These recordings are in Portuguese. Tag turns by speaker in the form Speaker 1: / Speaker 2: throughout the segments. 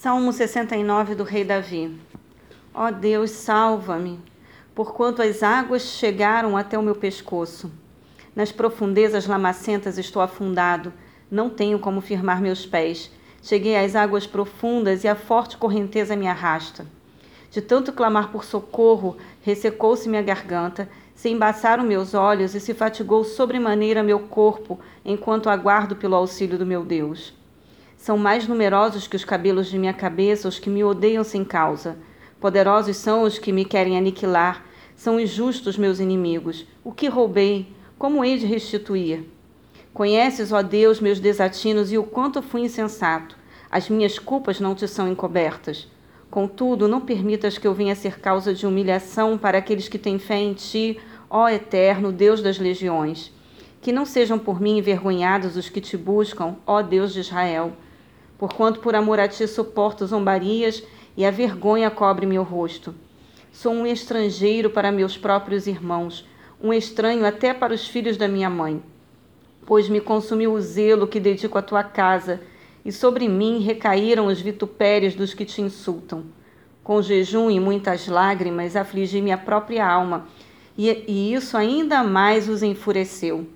Speaker 1: Salmo 69 do Rei Davi. Ó Deus, salva-me, porquanto as águas chegaram até o meu pescoço. Nas profundezas lamacentas estou afundado, não tenho como firmar meus pés. Cheguei às águas profundas e a forte correnteza me arrasta. De tanto clamar por socorro, ressecou-se minha garganta, se embaçaram meus olhos e se fatigou sobremaneira meu corpo, enquanto aguardo pelo auxílio do meu Deus. São mais numerosos que os cabelos de minha cabeça os que me odeiam sem causa. Poderosos são os que me querem aniquilar. São injustos meus inimigos. O que roubei? Como hei de restituir? Conheces, ó Deus, meus desatinos e o quanto fui insensato. As minhas culpas não te são encobertas. Contudo, não permitas que eu venha ser causa de humilhação para aqueles que têm fé em ti, ó Eterno, Deus das legiões. Que não sejam por mim envergonhados os que te buscam, ó Deus de Israel porquanto por amor a ti suporto zombarias e a vergonha cobre meu rosto. Sou um estrangeiro para meus próprios irmãos, um estranho até para os filhos da minha mãe. Pois me consumiu o zelo que dedico à tua casa, e sobre mim recaíram os vitupérios dos que te insultam. Com jejum e muitas lágrimas afligi minha própria alma, e, e isso ainda mais os enfureceu.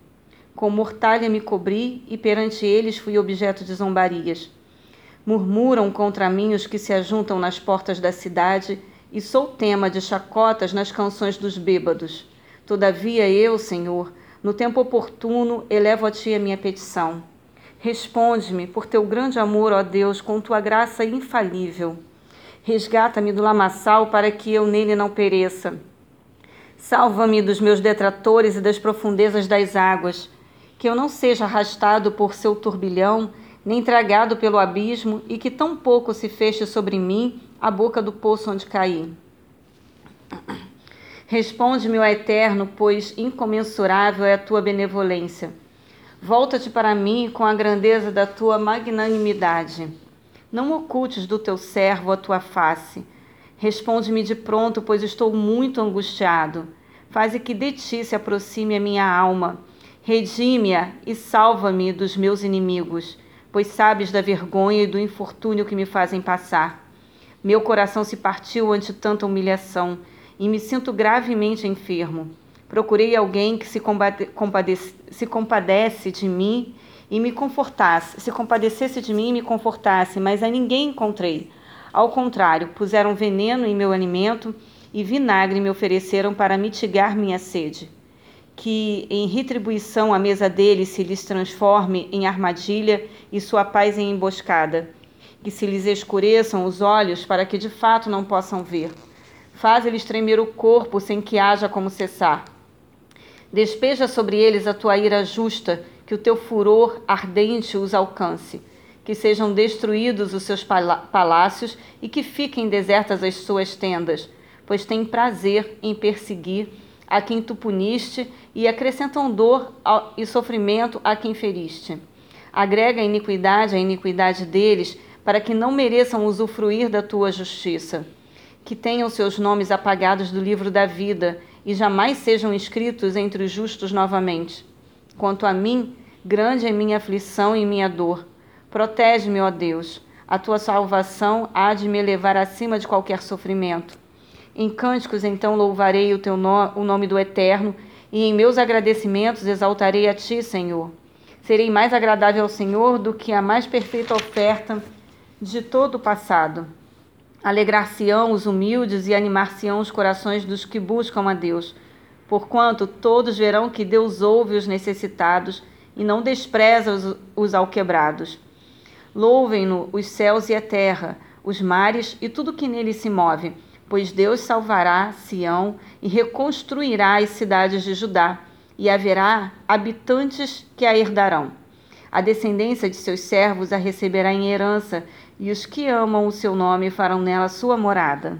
Speaker 1: Com mortalha me cobri, e perante eles fui objeto de zombarias. Murmuram contra mim os que se ajuntam nas portas da cidade, e sou tema de chacotas nas canções dos bêbados. Todavia eu, Senhor, no tempo oportuno, elevo a ti a minha petição. Responde-me por teu grande amor, ó Deus, com tua graça infalível. Resgata-me do lamaçal para que eu nele não pereça. Salva-me dos meus detratores e das profundezas das águas, que eu não seja arrastado por seu turbilhão nem tragado pelo abismo, e que tão pouco se feche sobre mim a boca do poço onde caí. Responde-me, ó Eterno, pois incomensurável é a tua benevolência. Volta-te para mim com a grandeza da tua magnanimidade. Não ocultes do teu servo a tua face. Responde-me de pronto, pois estou muito angustiado. Faze que de ti se aproxime a minha alma. Redime-a e salva-me dos meus inimigos pois sabes da vergonha e do infortúnio que me fazem passar. Meu coração se partiu ante tanta humilhação e me sinto gravemente enfermo. Procurei alguém que se, compadece, se compadece de mim e me confortasse, se compadecesse de mim e me confortasse, mas a ninguém encontrei. Ao contrário, puseram veneno em meu alimento e vinagre me ofereceram para mitigar minha sede que em retribuição a mesa deles se lhes transforme em armadilha e sua paz em emboscada, que se lhes escureçam os olhos para que de fato não possam ver. Faz-lhes tremer o corpo sem que haja como cessar. Despeja sobre eles a tua ira justa, que o teu furor ardente os alcance. Que sejam destruídos os seus palácios e que fiquem desertas as suas tendas, pois tem prazer em perseguir a quem tu puniste, e acrescentam dor e sofrimento a quem feriste. Agrega a iniquidade à iniquidade deles, para que não mereçam usufruir da tua justiça. Que tenham seus nomes apagados do livro da vida e jamais sejam escritos entre os justos novamente. Quanto a mim, grande é minha aflição e minha dor. Protege-me, ó Deus. A tua salvação há de me levar acima de qualquer sofrimento. Em cânticos, então, louvarei o, teu no, o nome do Eterno, e em meus agradecimentos exaltarei a ti, Senhor. Serei mais agradável ao Senhor do que a mais perfeita oferta de todo o passado. Alegrar-se-ão os humildes e animar-se-ão os corações dos que buscam a Deus, porquanto todos verão que Deus ouve os necessitados e não despreza os, os alquebrados. Louvem-no os céus e a terra, os mares e tudo que nele se move pois Deus salvará Sião e reconstruirá as cidades de Judá, e haverá habitantes que a herdarão. A descendência de seus servos a receberá em herança, e os que amam o seu nome farão nela sua morada.